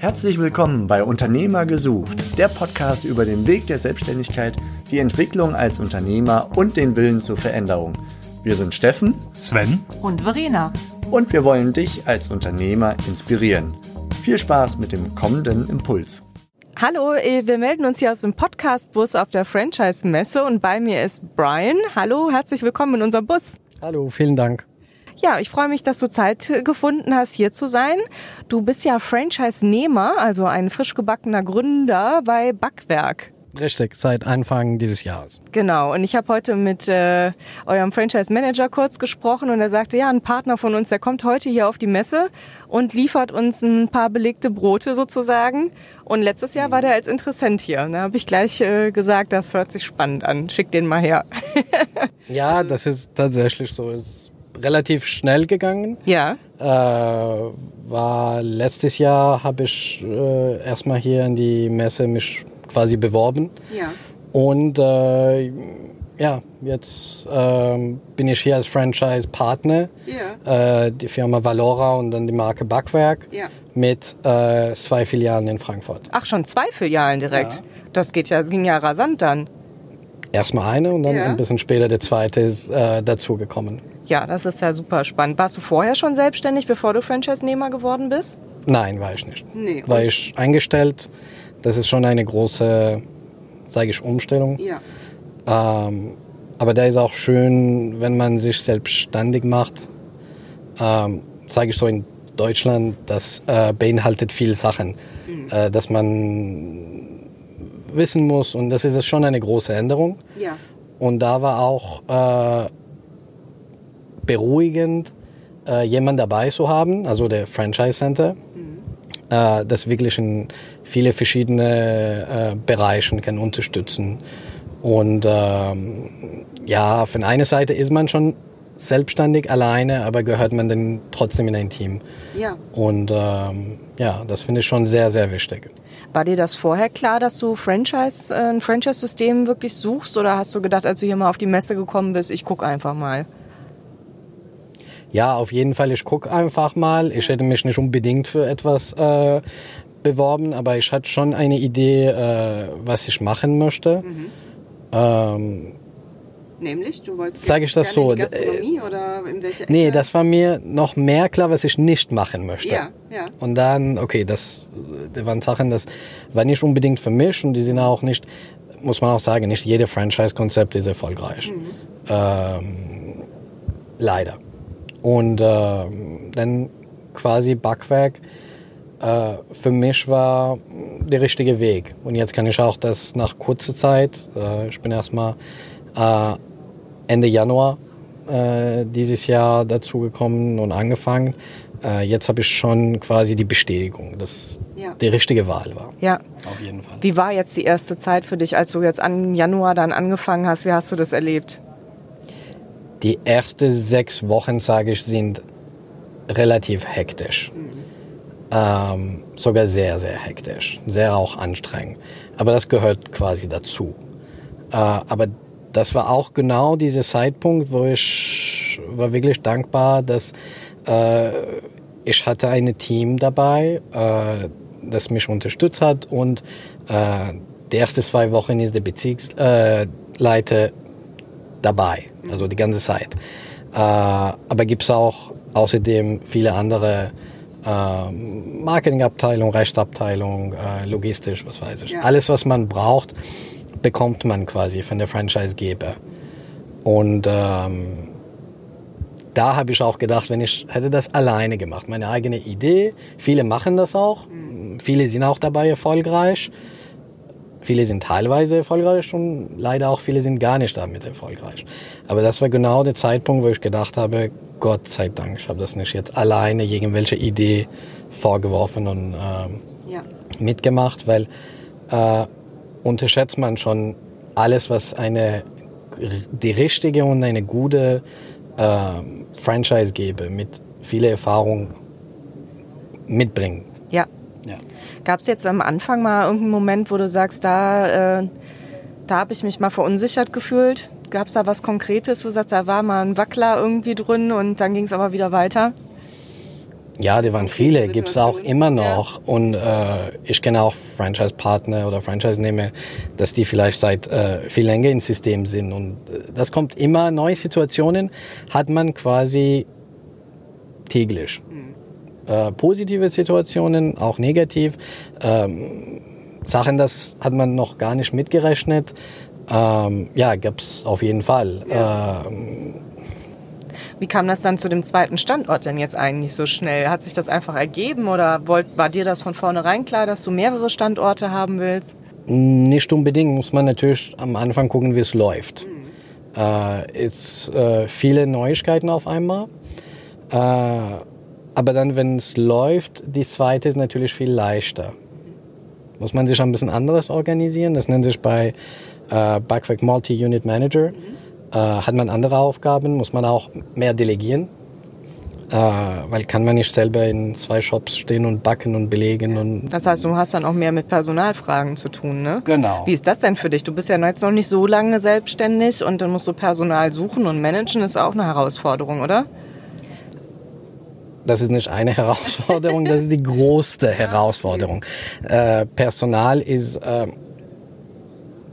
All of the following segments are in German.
Herzlich willkommen bei Unternehmer gesucht, der Podcast über den Weg der Selbstständigkeit, die Entwicklung als Unternehmer und den Willen zur Veränderung. Wir sind Steffen, Sven und Verena. Und wir wollen dich als Unternehmer inspirieren. Viel Spaß mit dem kommenden Impuls. Hallo, äh, wir melden uns hier aus dem Podcast-Bus auf der Franchise-Messe und bei mir ist Brian. Hallo, herzlich willkommen in unserem Bus. Hallo, vielen Dank. Ja, ich freue mich, dass du Zeit gefunden hast, hier zu sein. Du bist ja Franchise-Nehmer, also ein frisch gebackener Gründer bei Backwerk. Richtig, seit Anfang dieses Jahres. Genau, und ich habe heute mit äh, eurem Franchise-Manager kurz gesprochen und er sagte, ja, ein Partner von uns, der kommt heute hier auf die Messe und liefert uns ein paar belegte Brote sozusagen. Und letztes Jahr war der als Interessent hier. Da habe ich gleich äh, gesagt, das hört sich spannend an. Schick den mal her. ja, das ist tatsächlich so. Es relativ schnell gegangen. Ja. Äh, war letztes Jahr habe ich äh, erstmal hier in die Messe mich quasi beworben. Ja. Und äh, ja, jetzt äh, bin ich hier als Franchise-Partner. Ja. Äh, die Firma Valora und dann die Marke Backwerk ja. mit äh, zwei Filialen in Frankfurt. Ach, schon zwei Filialen direkt. Ja. Das geht ja, das ging ja rasant dann. Erstmal eine und dann ja. ein bisschen später der zweite ist äh, dazugekommen. Ja, das ist ja super spannend. Warst du vorher schon selbstständig, bevor du Franchise-Nehmer geworden bist? Nein, war ich nicht. Nee. War ich eingestellt. Das ist schon eine große, sage ich, Umstellung. Ja. Ähm, aber da ist auch schön, wenn man sich selbstständig macht. Ähm, sage ich so in Deutschland, das äh, beinhaltet viele Sachen, mhm. äh, dass man wissen muss. Und das ist schon eine große Änderung. Ja. Und da war auch äh, beruhigend, äh, jemanden dabei zu haben, also der Franchise Center, mhm. äh, das wirklich in viele verschiedene äh, Bereichen kann unterstützen. Und ähm, ja, von einer Seite ist man schon selbstständig alleine, aber gehört man dann trotzdem in ein Team. Ja. Und ähm, ja, das finde ich schon sehr, sehr wichtig. War dir das vorher klar, dass du Franchise, äh, ein Franchise-System wirklich suchst? Oder hast du gedacht, als du hier mal auf die Messe gekommen bist, ich gucke einfach mal? Ja, auf jeden Fall. Ich gucke einfach mal. Ich hätte mich nicht unbedingt für etwas äh, beworben, aber ich hatte schon eine Idee, äh, was ich machen möchte. Mhm. Ähm, Nämlich, du wolltest sag ich das so, die Gastronomie oder in welche Ecke? Nee, das war mir noch mehr klar, was ich nicht machen möchte. Ja, ja. Und dann, okay, das, das waren Sachen, das war nicht unbedingt für mich und die sind auch nicht, muss man auch sagen, nicht jede Franchise-Konzept ist erfolgreich. Mhm. Ähm, leider. Und äh, dann quasi Backwerk äh, für mich war der richtige Weg. Und jetzt kann ich auch das nach kurzer Zeit, äh, ich bin erstmal äh, Ende Januar äh, dieses Jahr dazugekommen und angefangen. Äh, jetzt habe ich schon quasi die Bestätigung, dass ja. die richtige Wahl war. Ja. Auf jeden Fall. Wie war jetzt die erste Zeit für dich, als du jetzt an Januar dann angefangen hast? Wie hast du das erlebt? Die ersten sechs Wochen, sage ich, sind relativ hektisch. Mhm. Ähm, sogar sehr, sehr hektisch. Sehr auch anstrengend. Aber das gehört quasi dazu. Äh, aber das war auch genau dieser Zeitpunkt, wo ich war wirklich dankbar, dass äh, ich hatte ein Team dabei, äh, das mich unterstützt hat und äh, die ersten zwei Wochen ist der Bezirksleiter dabei, also die ganze Zeit. Äh, aber gibt es auch außerdem viele andere äh, Marketingabteilung, Rechtsabteilung, äh, logistisch, was weiß ich. Ja. Alles, was man braucht, bekommt man quasi von der Franchisegeber. Und ähm, da habe ich auch gedacht, wenn ich hätte das alleine gemacht, meine eigene Idee. Viele machen das auch, Mhm. viele sind auch dabei erfolgreich. Viele sind teilweise erfolgreich und leider auch viele sind gar nicht damit erfolgreich. Aber das war genau der Zeitpunkt, wo ich gedacht habe, Gott sei Dank, ich habe das nicht jetzt alleine irgendwelche Idee vorgeworfen und ähm, Ja. mitgemacht, weil äh, unterschätzt man schon alles, was eine die richtige und eine gute äh, Franchise gebe mit viel Erfahrung mitbringt. Ja. Ja. Gab es jetzt am Anfang mal irgendeinen Moment, wo du sagst, da, äh, da habe ich mich mal verunsichert gefühlt? Gab es da was Konkretes, wo du sagst, da war mal ein Wackler irgendwie drin und dann ging es aber wieder weiter? Ja, die waren viele, gibt's auch immer noch. Und äh, ich kenne auch Franchise-Partner oder Franchise-Nehmer, dass die vielleicht seit äh, viel länger im System sind. Und äh, das kommt immer, neue Situationen hat man quasi täglich. Äh, positive Situationen, auch negativ. Ähm, Sachen, das hat man noch gar nicht mitgerechnet. Ähm, ja, gab's auf jeden Fall. Ja. Ähm, wie kam das dann zu dem zweiten Standort denn jetzt eigentlich so schnell? Hat sich das einfach ergeben oder wollt, war dir das von vornherein klar, dass du mehrere Standorte haben willst? Nicht unbedingt, muss man natürlich am Anfang gucken, wie es läuft. Mhm. Äh, ist äh, viele Neuigkeiten auf einmal. Äh, aber dann, wenn es läuft, die zweite ist natürlich viel leichter. Muss man sich ein bisschen anderes organisieren. Das nennt sich bei äh, Backwerk Multi-Unit Manager. Mhm äh, hat man andere Aufgaben, muss man auch mehr delegieren. Äh, weil kann man nicht selber in zwei Shops stehen und backen und belegen und. Das heißt, du hast dann auch mehr mit Personalfragen zu tun, ne? Genau. Wie ist das denn für dich? Du bist ja jetzt noch nicht so lange selbstständig und dann musst du Personal suchen und managen ist auch eine Herausforderung, oder? Das ist nicht eine Herausforderung, das ist die größte Herausforderung. Äh, Personal ist äh,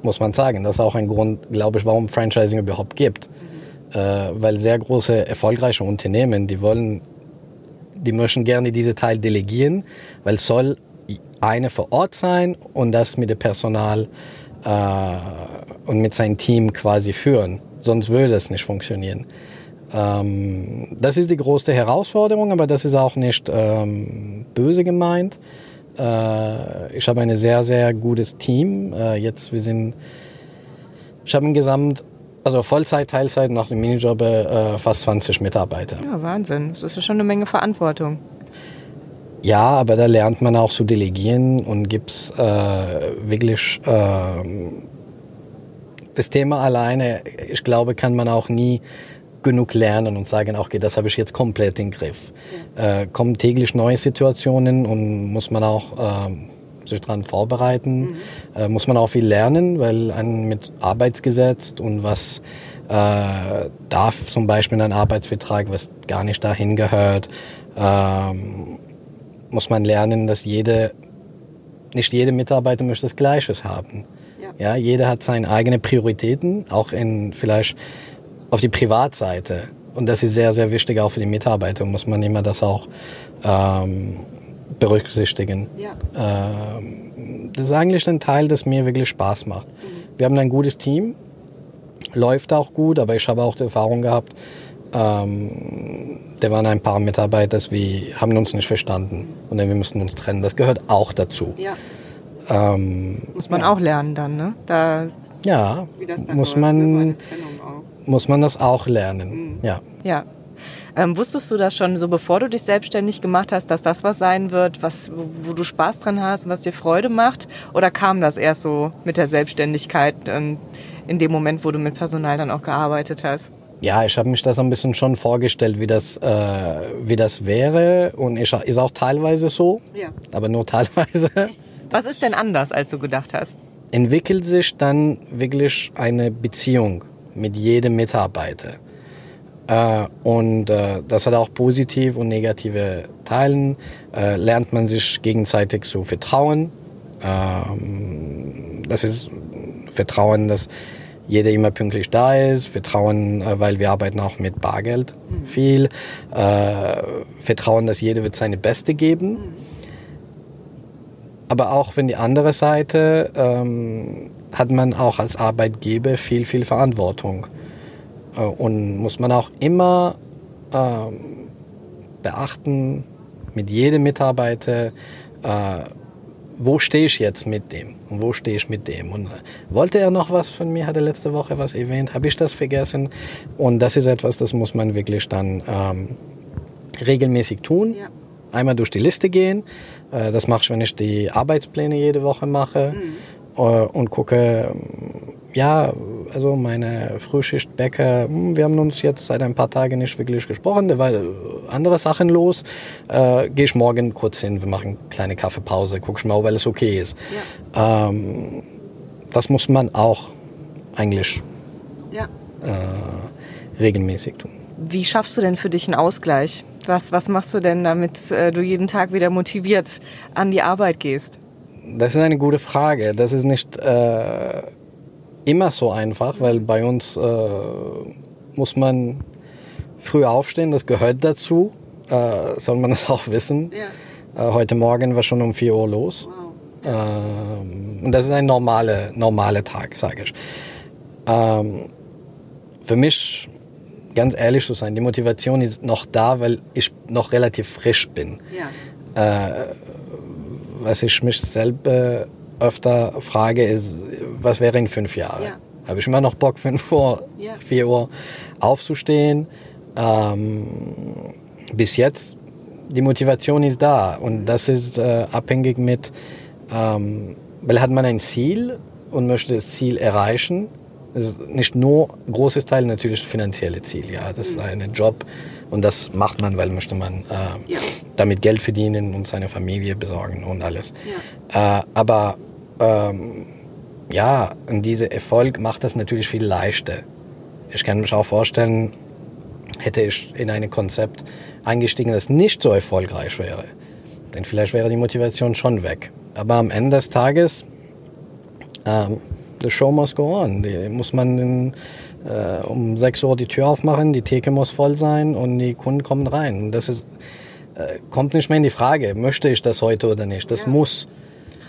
muss man sagen. Das ist auch ein Grund, glaube ich, warum Franchising überhaupt gibt. Äh, weil sehr große, erfolgreiche Unternehmen, die wollen, die möchten gerne diese Teil delegieren, weil es soll eine vor Ort sein und das mit dem Personal äh, und mit seinem Team quasi führen. Sonst würde es nicht funktionieren. Ähm, das ist die größte Herausforderung, aber das ist auch nicht ähm, böse gemeint. Äh, ich habe ein sehr, sehr gutes Team. Äh, jetzt, wir sind, ich habe insgesamt, also Vollzeit, Teilzeit nach dem Minijob äh, fast 20 Mitarbeiter. Ja, Wahnsinn. Das ist ja schon eine Menge Verantwortung. Ja, aber da lernt man auch zu delegieren und gibt's äh, wirklich äh, das Thema alleine, ich glaube, kann man auch nie genug lernen und sagen, okay, das habe ich jetzt komplett im Griff. Ja. Äh, kommen täglich neue Situationen und muss man auch äh, sich daran vorbereiten, mhm. äh, muss man auch viel lernen, weil ein mit Arbeitsgesetz und was äh, darf zum Beispiel ein Arbeitsvertrag, was gar nicht dahin gehört, ähm, muss man lernen, dass jede, nicht jede Mitarbeiter möchte das Gleiches haben. Ja. ja, jeder hat seine eigenen Prioritäten, auch in vielleicht auf die Privatseite. Und das ist sehr, sehr wichtig auch für die Mitarbeiter, muss man immer das auch ähm, berücksichtigen. Ja. Ähm, das ist eigentlich ein Teil, das mir wirklich Spaß macht. Mhm. Wir haben ein gutes Team, läuft auch gut, aber ich habe auch die Erfahrung gehabt, ähm, da waren ein paar Mitarbeiter, wir haben uns nicht verstanden und dann wir mussten uns trennen. Das gehört auch dazu. Ja. Ähm, muss man ja. auch lernen dann, ne? Da, ja, muss man muss man das auch lernen. Mhm. Ja. Ja. Ähm, wusstest du das schon so, bevor du dich selbstständig gemacht hast, dass das was sein wird, was, wo, wo du Spaß dran hast und was dir Freude macht? Oder kam das erst so mit der Selbstständigkeit ähm, in dem Moment, wo du mit Personal dann auch gearbeitet hast? Ja, ich habe mich das ein bisschen schon vorgestellt, wie das, äh, wie das wäre. Und ich, ist auch teilweise so, ja. aber nur teilweise. Was ist denn anders, als du gedacht hast? Entwickelt sich dann wirklich eine Beziehung mit jedem Mitarbeiter. Äh, und äh, das hat auch positive und negative Teilen. Äh, lernt man sich gegenseitig zu vertrauen. Ähm, das ist Vertrauen, dass jeder immer pünktlich da ist. Vertrauen, äh, weil wir arbeiten auch mit Bargeld viel. Äh, Vertrauen, dass jeder wird seine Beste geben. Aber auch wenn die andere Seite ähm, hat man auch als Arbeitgeber viel, viel Verantwortung. Äh, und muss man auch immer ähm, beachten, mit jedem Mitarbeiter, äh, wo stehe ich jetzt mit dem und wo stehe ich mit dem. Und äh, wollte er noch was von mir, hat er letzte Woche was erwähnt, habe ich das vergessen. Und das ist etwas, das muss man wirklich dann ähm, regelmäßig tun. Ja. Einmal durch die Liste gehen. Äh, das mache ich, wenn ich die Arbeitspläne jede Woche mache. Mhm und gucke, ja, also meine Frühschichtbäcker, hm, wir haben uns jetzt seit ein paar Tagen nicht wirklich gesprochen, da war andere Sachen los. Äh, Gehe ich morgen kurz hin, wir machen eine kleine Kaffeepause, guck ich mal, ob alles okay ist. Ja. Ähm, das muss man auch eigentlich ja. äh, regelmäßig tun. Wie schaffst du denn für dich einen Ausgleich? Was, was machst du denn, damit äh, du jeden Tag wieder motiviert an die Arbeit gehst? Das ist eine gute Frage. Das ist nicht äh, immer so einfach, weil bei uns äh, muss man früh aufstehen, das gehört dazu. Äh, soll man das auch wissen. Ja. Äh, heute Morgen war schon um 4 Uhr los. Wow. Ähm, und das ist ein normaler normale Tag, sage ich. Ähm, für mich, ganz ehrlich zu sein, die Motivation ist noch da, weil ich noch relativ frisch bin. Ja. Äh, was ich mich selber öfter frage, ist, was wäre in fünf Jahren? Ja. Habe ich immer noch Bock, 5 Uhr, ja. 4 Uhr aufzustehen? Ähm, bis jetzt, die Motivation ist da und das ist äh, abhängig mit, ähm, weil hat man ein Ziel und möchte das Ziel erreichen. Nicht nur ein großes Teil natürlich finanzielle Ziel, ja, das ist ein Job und das macht man, weil möchte man äh, ja. damit Geld verdienen und seine Familie besorgen und alles. Ja. Äh, aber ähm, ja, und dieser Erfolg macht das natürlich viel leichter. Ich kann mich auch vorstellen, hätte ich in ein Konzept eingestiegen, das nicht so erfolgreich wäre. Denn vielleicht wäre die Motivation schon weg. Aber am Ende des Tages, ähm, the show must go on. Die muss man in, äh, um 6 Uhr die Tür aufmachen, die Theke muss voll sein und die Kunden kommen rein. Das ist, äh, kommt nicht mehr in die Frage, möchte ich das heute oder nicht. Das ja. muss.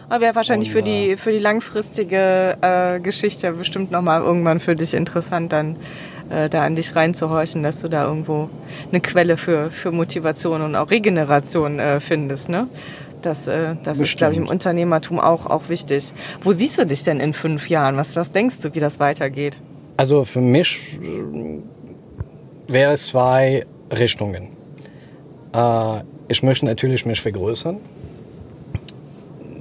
Aber wäre wahrscheinlich und, für die äh, für die langfristige äh, Geschichte bestimmt nochmal irgendwann für dich interessant, dann äh, da an dich reinzuhorchen, dass du da irgendwo eine Quelle für, für Motivation und auch Regeneration äh, findest. Ne? Das, äh, das ist, glaube ich, im Unternehmertum auch, auch wichtig. Wo siehst du dich denn in fünf Jahren? Was, was denkst du, wie das weitergeht? Also für mich äh, wäre es zwei Richtungen. Äh, ich möchte natürlich mich vergrößern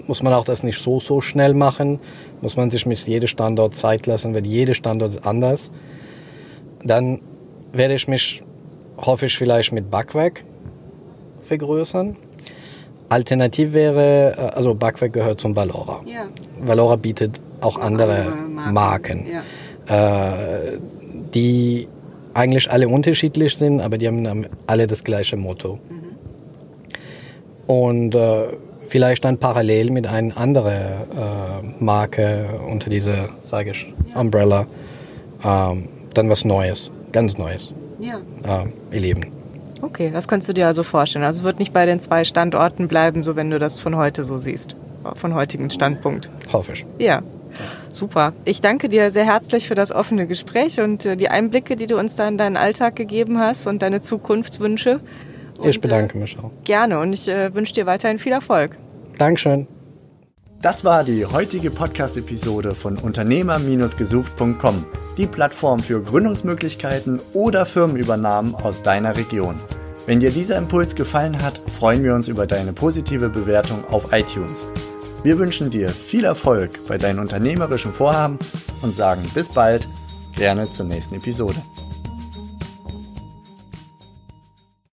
muss man auch das nicht so, so schnell machen. Muss man sich mit jedem Standort Zeit lassen, weil jeder Standort ist anders. Dann werde ich mich, hoffe ich, vielleicht mit Backwerk vergrößern. Alternativ wäre, äh, also Backwerk gehört zum Valora. Ja. Valora bietet auch andere Marken, Marken ja. äh, die eigentlich alle unterschiedlich sind, aber die haben alle das gleiche Motto. Mhm. Und äh, vielleicht dann parallel mit einer anderen äh, Marke unter dieser, sage ich, Umbrella, ähm, dann was Neues, ganz Neues ja. äh, erleben. Okay, das kannst du dir also vorstellen. Also es wird nicht bei den zwei Standorten bleiben, so wenn du das von heute so siehst, von heutigem Standpunkt. Hoffe ich. Ja. Super. Ich danke dir sehr herzlich für das offene Gespräch und äh, die Einblicke, die du uns da in deinen Alltag gegeben hast und deine Zukunftswünsche. Und, ich bedanke mich auch. Gerne und ich äh, wünsche dir weiterhin viel Erfolg. Dankeschön. Das war die heutige Podcast-Episode von Unternehmer-gesucht.com, die Plattform für Gründungsmöglichkeiten oder Firmenübernahmen aus deiner Region. Wenn dir dieser Impuls gefallen hat, freuen wir uns über deine positive Bewertung auf iTunes. Wir wünschen dir viel Erfolg bei deinen unternehmerischen Vorhaben und sagen bis bald, gerne zur nächsten Episode.